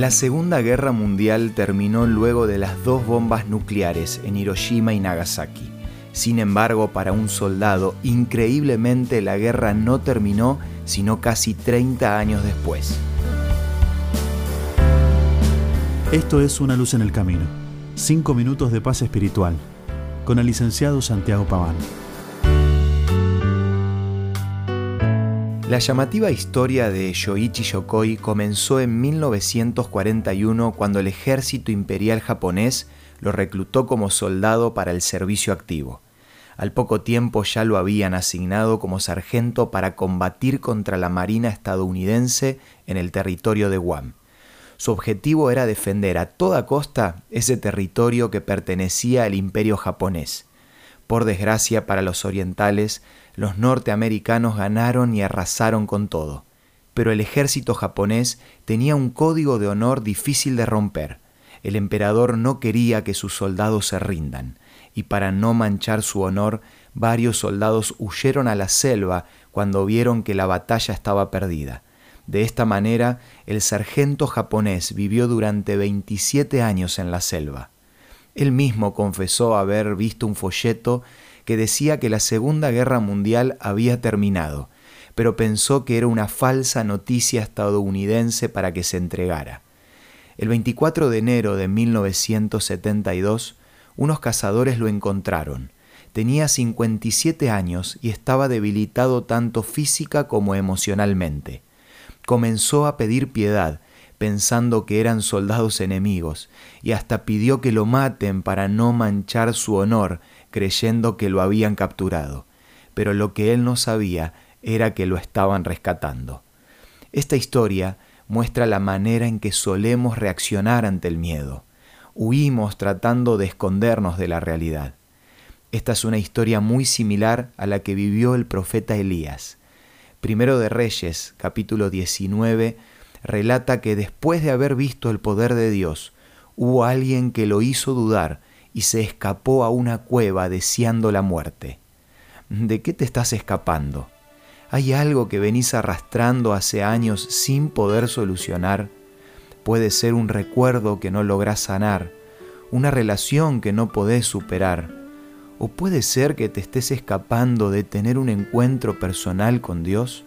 La Segunda Guerra Mundial terminó luego de las dos bombas nucleares en Hiroshima y Nagasaki. Sin embargo, para un soldado, increíblemente la guerra no terminó sino casi 30 años después. Esto es Una luz en el camino. Cinco minutos de paz espiritual. Con el licenciado Santiago Paván. La llamativa historia de Shoichi Yokoi comenzó en 1941 cuando el ejército imperial japonés lo reclutó como soldado para el servicio activo. Al poco tiempo ya lo habían asignado como sargento para combatir contra la Marina estadounidense en el territorio de Guam. Su objetivo era defender a toda costa ese territorio que pertenecía al imperio japonés. Por desgracia para los orientales, los norteamericanos ganaron y arrasaron con todo. Pero el ejército japonés tenía un código de honor difícil de romper. El emperador no quería que sus soldados se rindan, y para no manchar su honor, varios soldados huyeron a la selva cuando vieron que la batalla estaba perdida. De esta manera, el sargento japonés vivió durante 27 años en la selva. Él mismo confesó haber visto un folleto que decía que la Segunda Guerra Mundial había terminado, pero pensó que era una falsa noticia estadounidense para que se entregara. El 24 de enero de 1972, unos cazadores lo encontraron. Tenía 57 años y estaba debilitado tanto física como emocionalmente. Comenzó a pedir piedad, pensando que eran soldados enemigos, y hasta pidió que lo maten para no manchar su honor creyendo que lo habían capturado, pero lo que él no sabía era que lo estaban rescatando. Esta historia muestra la manera en que solemos reaccionar ante el miedo. Huimos tratando de escondernos de la realidad. Esta es una historia muy similar a la que vivió el profeta Elías. Primero de Reyes, capítulo 19, relata que después de haber visto el poder de Dios, hubo alguien que lo hizo dudar y se escapó a una cueva deseando la muerte. ¿De qué te estás escapando? ¿Hay algo que venís arrastrando hace años sin poder solucionar? Puede ser un recuerdo que no lográs sanar, una relación que no podés superar, o puede ser que te estés escapando de tener un encuentro personal con Dios.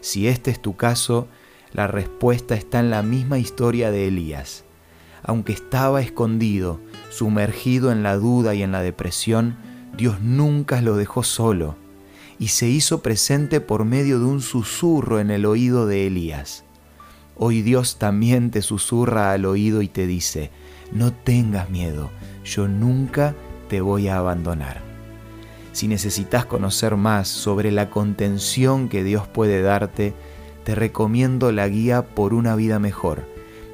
Si este es tu caso, la respuesta está en la misma historia de Elías. Aunque estaba escondido, Sumergido en la duda y en la depresión, Dios nunca lo dejó solo y se hizo presente por medio de un susurro en el oído de Elías. Hoy Dios también te susurra al oído y te dice, no tengas miedo, yo nunca te voy a abandonar. Si necesitas conocer más sobre la contención que Dios puede darte, te recomiendo la guía por una vida mejor,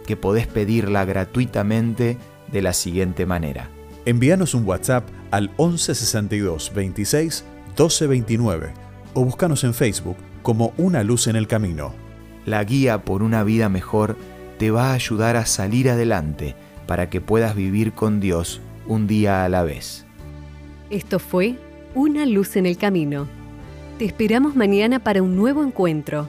que podés pedirla gratuitamente de la siguiente manera. Envíanos un WhatsApp al 1162 26 1229 o búscanos en Facebook como Una Luz en el Camino. La guía por una vida mejor te va a ayudar a salir adelante para que puedas vivir con Dios un día a la vez. Esto fue Una Luz en el Camino. Te esperamos mañana para un nuevo encuentro,